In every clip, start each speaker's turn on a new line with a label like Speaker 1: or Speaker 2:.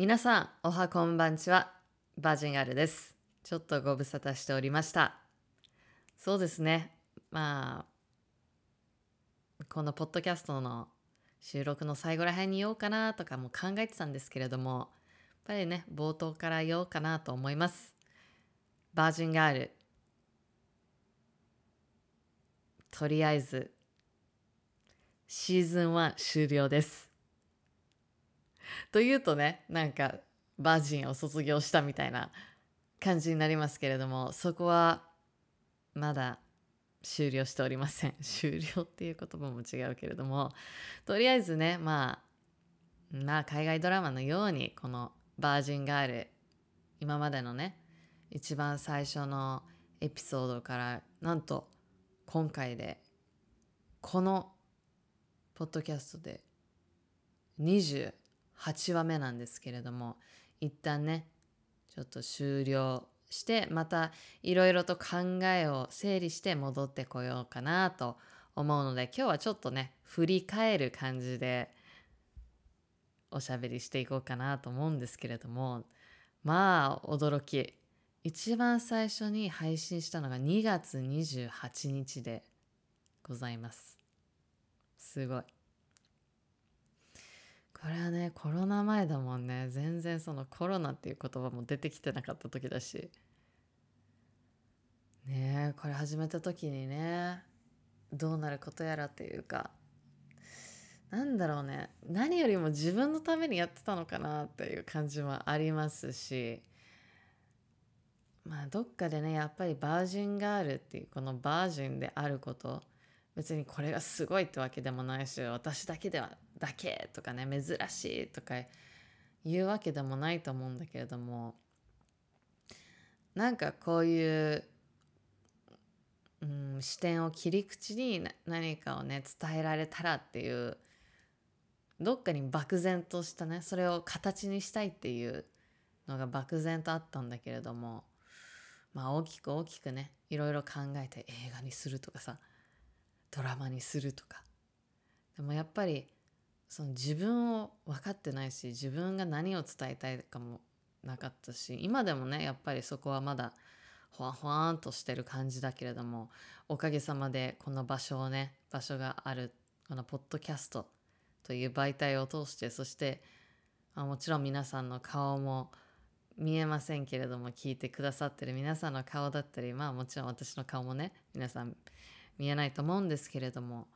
Speaker 1: 皆さん、おはこんばんちは。バージンガールです。ちょっとご無沙汰しておりました。そうですね。まあ、このポッドキャストの収録の最後らへんに言おうかなとかも考えてたんですけれども、やっぱりね、冒頭から言おうかなと思います。バージンガール。とりあえず、シーズン1終了です。というとねなんかバージンを卒業したみたいな感じになりますけれどもそこはまだ終了しておりません。終了っていう言葉も違うけれどもとりあえずねまあまあ海外ドラマのようにこのバージンガール今までのね一番最初のエピソードからなんと今回でこのポッドキャストで20 8話目なんですけれども一旦ねちょっと終了してまたいろいろと考えを整理して戻ってこようかなと思うので今日はちょっとね振り返る感じでおしゃべりしていこうかなと思うんですけれどもまあ驚き。一番最初に配信したのが2月28日でございます。すごい。これはねコロナ前だもんね。全然そのコロナっていう言葉も出てきてなかった時だし。ねえこれ始めた時にねどうなることやらっていうか。なんだろうね。何よりも自分のためにやってたのかなっていう感じもありますし。まあどっかでねやっぱりバージンガールっていうこのバージンであること。別にこれがすごいってわけでもないし私だけではだけとかね珍しいとか言うわけでもないと思うんだけれどもなんかこういう、うん、視点を切り口に何かをね伝えられたらっていうどっかに漠然としたねそれを形にしたいっていうのが漠然とあったんだけれどもまあ大きく大きくねいろいろ考えて映画にするとかさドラマにするとか。でもやっぱりその自分を分かってないし自分が何を伝えたいかもなかったし今でもねやっぱりそこはまだほわほわんとしてる感じだけれどもおかげさまでこの場所をね場所があるこのポッドキャストという媒体を通してそしてあもちろん皆さんの顔も見えませんけれども聞いてくださってる皆さんの顔だったりまあもちろん私の顔もね皆さん見えないと思うんですけれども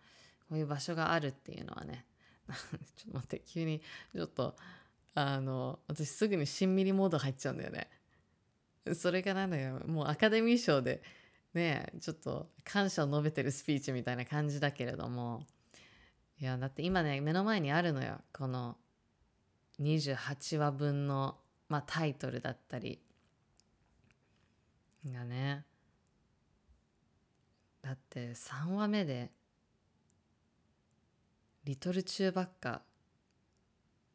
Speaker 1: こういう場所があるっていうのはね ちょっと待って急にちょっとあの私すぐにしんみりモード入っちゃうんだよね。それがなんだよ。もうアカデミー賞でねちょっと感謝を述べてるスピーチみたいな感じだけれども。いやだって今ね目の前にあるのよ。この28話分の、まあ、タイトルだったりがね。だって3話目で「リトルチューバッカ」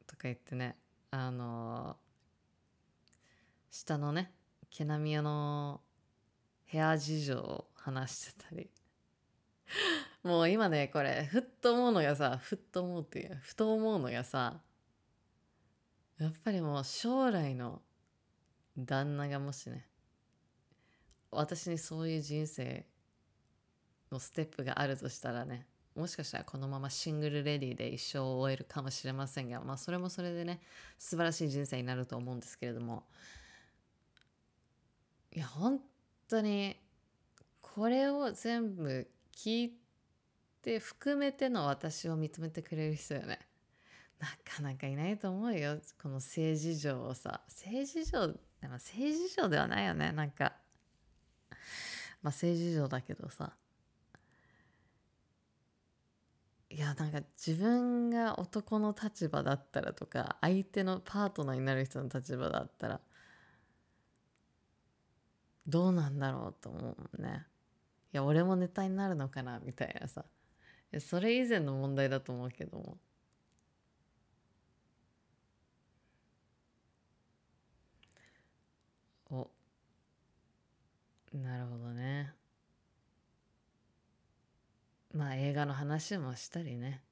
Speaker 1: とか言ってねあの下のね毛並みの部屋事情を話してたり。もう今ねこれふっと思うのがさふっと思うっていうふと思うのがさやっぱりもう将来の旦那がもしね私にそういう人生のステップがあるとしたらねもしかしたらこのままシングルレディで一生を終えるかもしれませんがまあそれもそれでね素晴らしい人生になると思うんですけれども。いや本当にこれを全部聞いて含めての私を認めてくれる人よね。なかなかいないと思うよ。この政治上をさ。政治上でも政治上ではないよね。なんか。まあ政治上だけどさ。いやなんか自分が男の立場だったらとか相手のパートナーになる人の立場だったらどうなんだろうと思うもんね。いや俺もネタになるのかなみたいなさ。いそれ以前の問題だと思うけども。お。なるほどね。まあ映画の話もしたりね。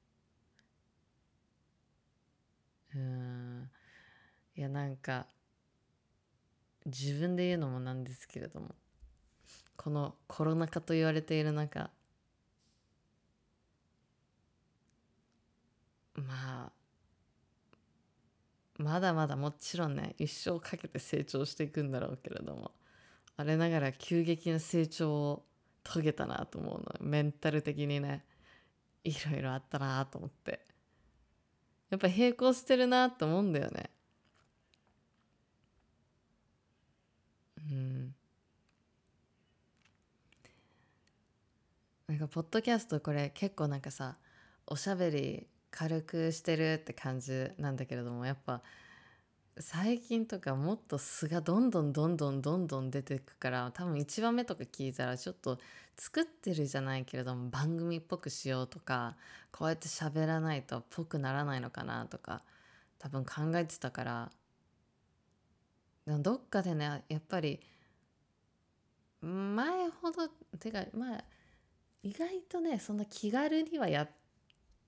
Speaker 1: うん。いやなんか自分で言うのもなんですけれどもこのコロナ禍と言われている中まあまだまだもちろんね一生かけて成長していくんだろうけれどもあれながら急激な成長を遂げたなと思うの。メンタル的にね。いろいろあったなと思って。やっぱ並行してるなと思うんだよね。うん。なんかポッドキャストこれ結構なんかさおしゃべり軽くしてるって感じなんだけれどもやっぱ最近とかもっと素がどんどんどんどんどんどん出てくから多分1話目とか聞いたらちょっと作ってるじゃないけれども番組っぽくしようとかこうやって喋らないとっぽくならないのかなとか多分考えてたからどっかでねやっぱり前ほどてかまあ意外とねそんな気軽にはや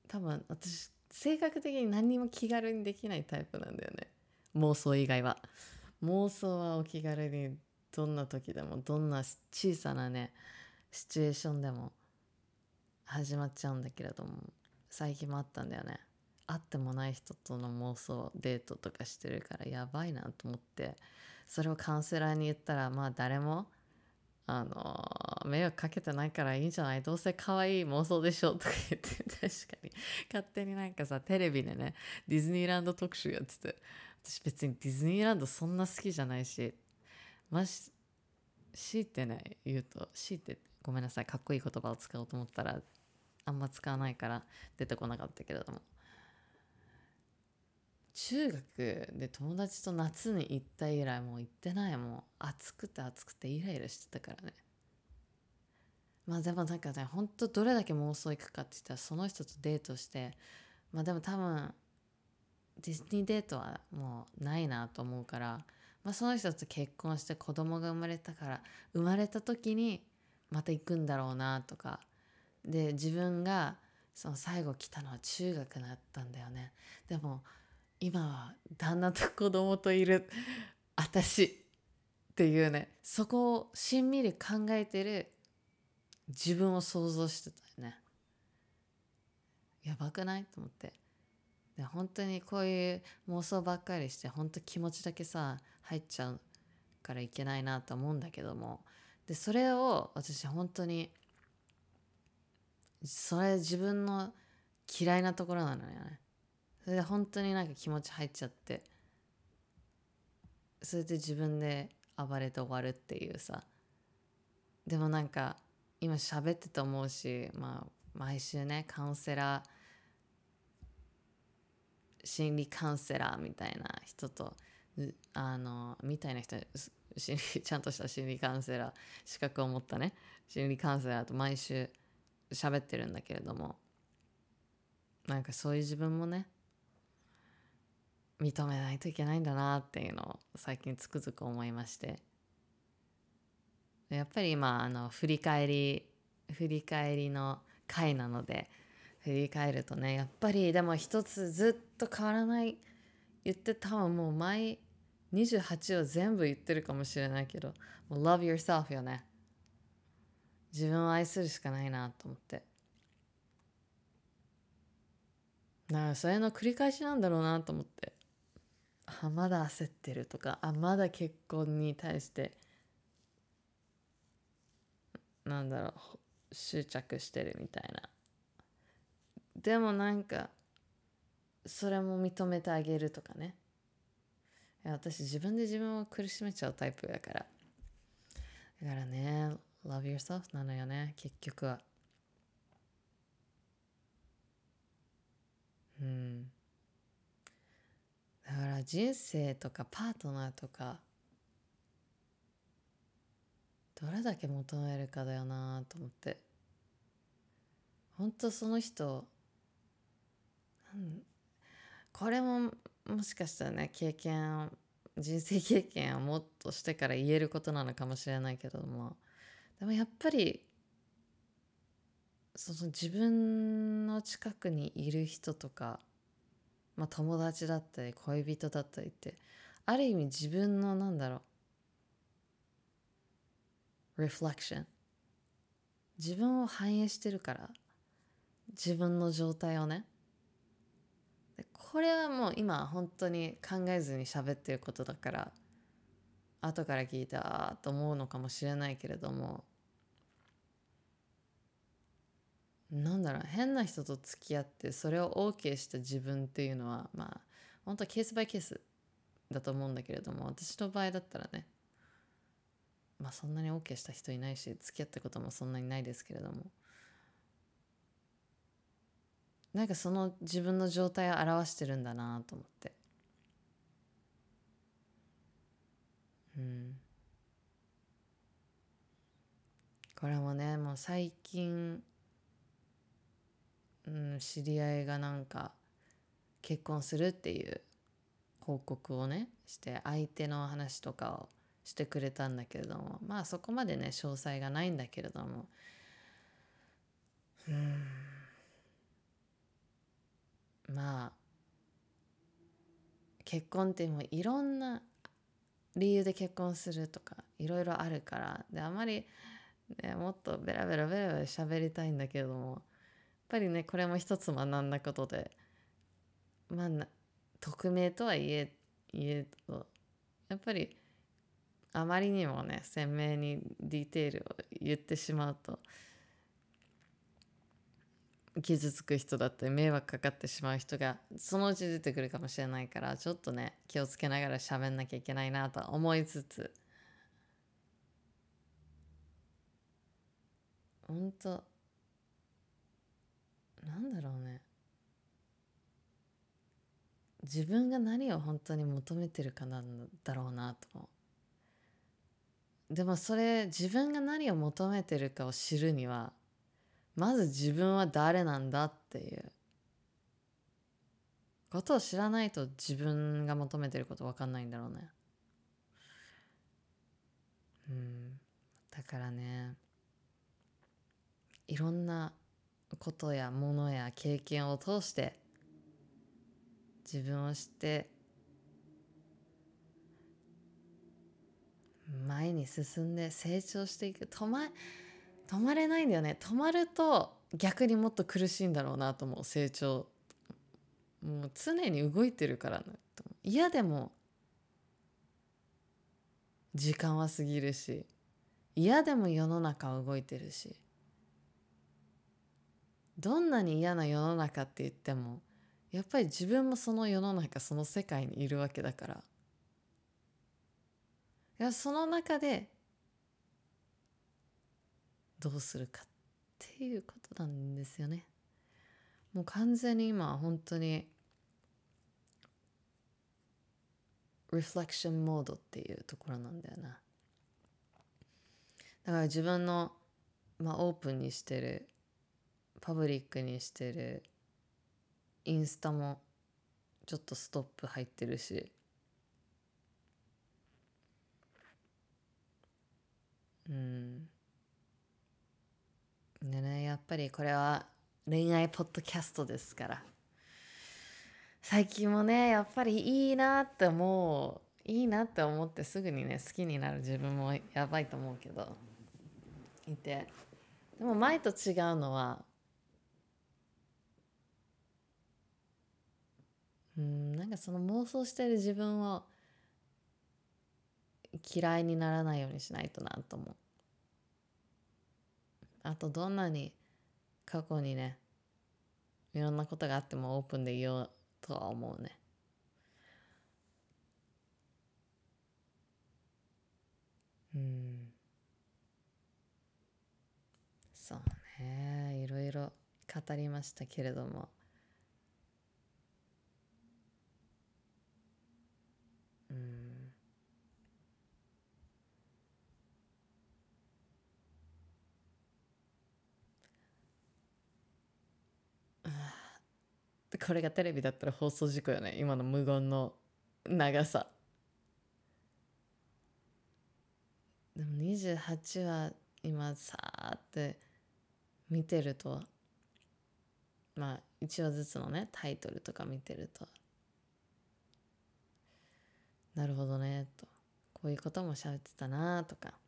Speaker 1: 多分私性格的に何にも気軽にできないタイプなんだよね。妄想以外は。妄想はお気軽にどんな時でもどんな小さなねシチュエーションでも始まっちゃうんだけれども最近もあったんだよね。会ってもない人との妄想デートとかしてるからやばいなと思ってそれをカウンセラーに言ったらまあ誰もあの迷惑かけてないからいいんじゃない？どうせ可愛い妄想でしょ？とか言って確かに。勝手になんかさテレビでねディズニーランド特集やってて。私別にディズニーランドそんな好きじゃないしまし強いてね言うと強いてごめんなさい。かっこいい言葉を使おうと思ったらあんま使わないから出てこなかったけれども。中学で友達と夏に行った以来もう行ってないもう暑くて暑くてイライラしてたからね。まあでもなんかねほんとどれだけ妄想行くかって言ったらその人とデートしてまあでも多分ディズニーデートはもうないなと思うから、まあ、その人と結婚して子供が生まれたから生まれた時にまた行くんだろうなとか。で自分がその最後来たのは中学だったんだよね。でも今は旦那と子供といる私っていうねそこをしんみり考えてる自分を想像してたよね。やばくない？と思って。で本当にこういう妄想ばっかりして本当気持ちだけさ入っちゃうからいけないなと思うんだけども。でそれを私本当にそれ自分の嫌いなところなのよね。それで本当になんか気持ち入っちゃってそれで自分で暴れて終わるっていうさ。でもなんか今喋ってて思うしまあ毎週ねカウンセラー心理カウンセラーみたいな人とあのみたいな人心理ちゃんとした心理カウンセラー資格を持ったね心理カウンセラーと毎週喋ってるんだけれどもなんかそういう自分もね認めないといけないんだなっていうのを最近つくづく思いまして。やっぱり今あの振り返り振り返りの回なので振り返るとねやっぱりでも一つずっと変わらない言って多分もう前28を全部言ってるかもしれないけどもう love yourself よね。自分を愛するしかないなと思って。だからそれの繰り返しなんだろうなと思って。あまだ焦ってるとかあまだ結婚に対してなんだろう執着してるみたいな。でもなんかそれも認めてあげるとかね。私自分で自分を苦しめちゃうタイプだから。だからね love yourself なのよね結局は。うん。だから人生とかパートナーとかどれだけ求めるかだよなと思って。本当その人これももしかしたらね経験人生経験をもっとしてから言えることなのかもしれないけどもでもやっぱりその自分の近くにいる人とかまあ、友達だったり恋人だったりってある意味自分のなんだろう reflection 自分を反映してるから自分の状態をねこれはもう今本当に考えずに喋ってることだから後から聞いてああと思うのかもしれないけれどもなんだろう変な人と付き合ってそれを OK した自分っていうのはまあ本当はケースバイケースだと思うんだけれども私の場合だったらねまあそんなに OK した人いないし付き合ったこともそんなにないですけれどもなんかその自分の状態を表してるんだなと思って。うん。これもねもう最近、うん、知り合いがなんか結婚するっていう報告をねして相手の話とかをしてくれたんだけれどもまあそこまでね詳細がないんだけれども。うん。まあ結婚ってもういろんな理由で結婚するとかいろいろあるからであまり、ね、もっとベラベラベラベラ喋りたいんだけどもやっぱりねこれも一つ学んだことでまあ匿名とはいえ言えとやっぱりあまりにもね鮮明にディテールを言ってしまうと傷つく人だって迷惑かかってしまう人がそのうち出てくるかもしれないからちょっとね気をつけながら喋んなきゃいけないなと思いつつ。本当なんだろうね。自分が何を本当に求めてるかなんだろうなと思う。でもそれ自分が何を求めてるかを知るにはまず自分は誰なんだっていう。ことを知らないと自分が求めてること分かんないんだろうね。うん。だからねいろんなことやものや経験を通して自分を知って前に進んで成長していく。止ま止まれないんだよね。止まると逆にもっと苦しいんだろうなと思う成長。もう常に動いてるからね。嫌でも時間は過ぎるし嫌でも世の中は動いてるしどんなに嫌な世の中って言ってもやっぱり自分もその世の中その世界にいるわけだから。いやその中でどうするかっていうことなんですよね。もう完全に今本当にリフレクションモードっていうところなんだよな。だから自分の、まあ、オープンにしてるパブリックにしてるインスタもちょっとストップ入ってるしうんでねやっぱりこれは恋愛ポッドキャストですから。最近もねやっぱりいいなって思ういいなって思ってすぐにね好きになる自分もやばいと思うけど。いて。でも前と違うのはうんなんかその妄想してる自分を嫌いにならないようにしないとなと思う。あとどんなに過去にねいろんなことがあってもオープンでいようとは思うね。うん。そうね。いろいろ語りましたけれども。これがテレビだったら放送事故よね。今の無言の長さ。でも28は今さーって見てるとまあ一話ずつのねタイトルとか見てると。なるほどねと。こういうことも喋ってたなとか。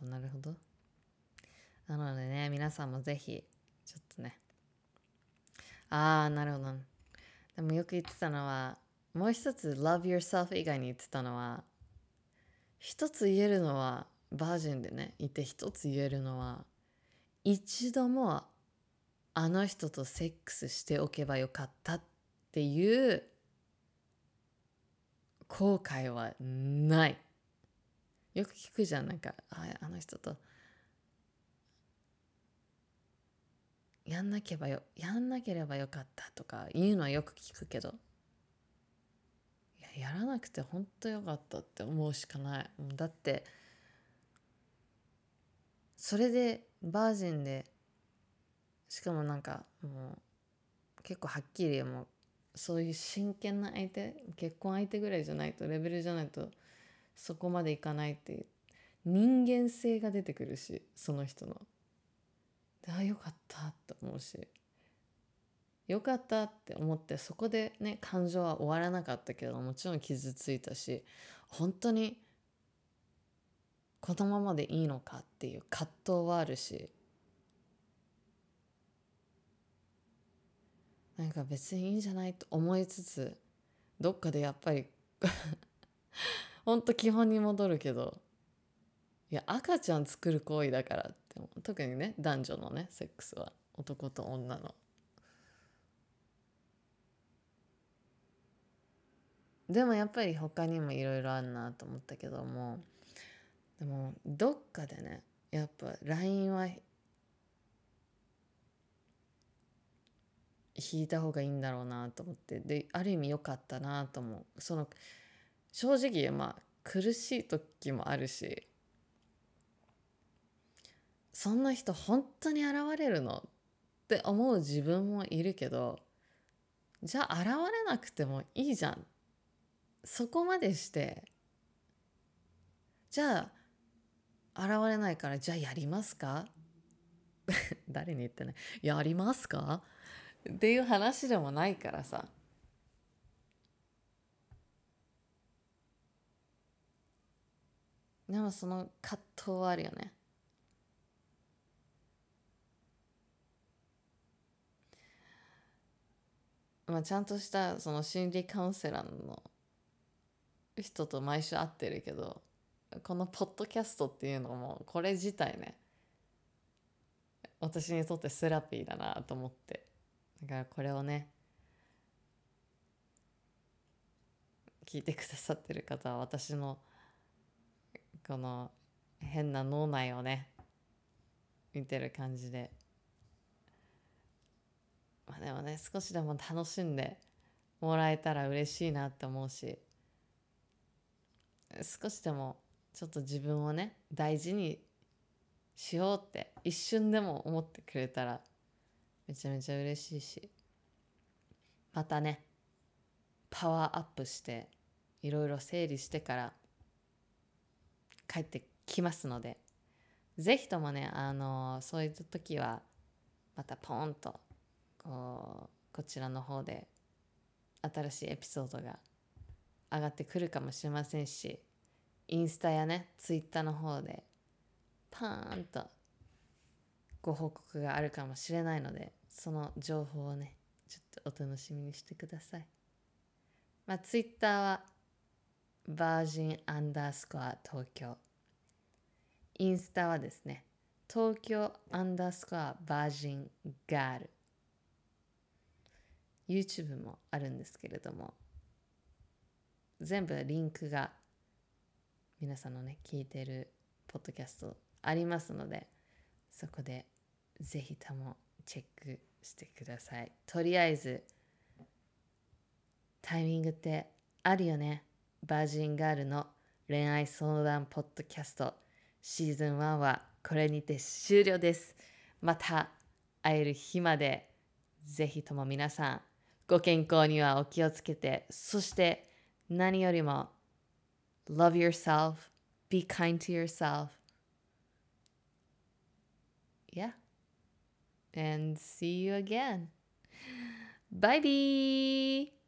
Speaker 1: どなるほど。なのでね皆さんもぜひちょっとね。ああなるほど。でもよく言ってたのはもう一つ love yourself 以外に言ってたのは一つ言えるのはバージンでねいて一つ言えるのは一度もあの人とセックスしておけばよかったっていう後悔はない。よく聞くじゃんなんかああの人と。やんなければよやんなければよかったとか言うのはよく聞くけど。いややらなくて本当よかったって思うしかない。だってそれでバージンでしかもなんかもう結構はっきりもうそういう真剣な相手結婚相手ぐらいじゃないとレベルじゃないとそこまでいかないっていう人間性が出てくるしその人の。であよかったって思うしよかったって思ってそこでね感情は終わらなかったけどもちろん傷ついたし本当にこのままでいいのかっていう葛藤はあるしなんか別にいいんじゃないと思いつつどっかでやっぱりほんと基本に戻るけど。いや赤ちゃん作る行為だからって特にね男女のねセックスは。男と女の。でもやっぱり他にもいろいろあるなと思ったけども。でもどっかでねやっぱ LINE は引いた方がいいんだろうなと思って。である意味良かったなと思う。その正直まあ苦しい時もあるしそんな人本当に現れるのって思う自分もいるけどじゃあ現れなくてもいいじゃん。そこまでしてじゃあ現れないからじゃあやりますか？誰に言ってないやりますか？っていう話でもないからさ。でもその葛藤はあるよね。まあちゃんとしたその心理カウンセラーの人と毎週会ってるけどこのポッドキャストっていうのもこれ自体ね私にとってセラピーだなと思って。だからこれをね聞いてくださってる方は私のこの変な脳内をね見てる感じで。まあでもね少しでも楽しんでもらえたら嬉しいなって思うし少しでもちょっと自分をね大事にしようって一瞬でも思ってくれたらめちゃめちゃ嬉しいしまたねパワーアップしていろいろ整理してから帰ってきますのでぜひともねあのそういった時はまたポンとこうこちらの方で新しいエピソードが上がってくるかもしれませんしインスタやねツイッターの方でパーンとご報告があるかもしれないのでその情報をねちょっとお楽しみにしてください。まあツイッターはバージンアンダースコア東京インスタはですね東京アンダースコアバージンガール YouTube もあるんですけれども全部リンクが皆さんのね聞いてるポッドキャストありますのでそこでぜひともチェックしてください。とりあえずタイミングってあるよね。バージンガールの恋愛相談ポッドキャスト。シーズン1はこれにて終了です。また会える日までぜひとも皆さんご健康にはお気をつけて。そして何よりも love yourself be kind to yourself. Yeah. And see you again. Bye bye!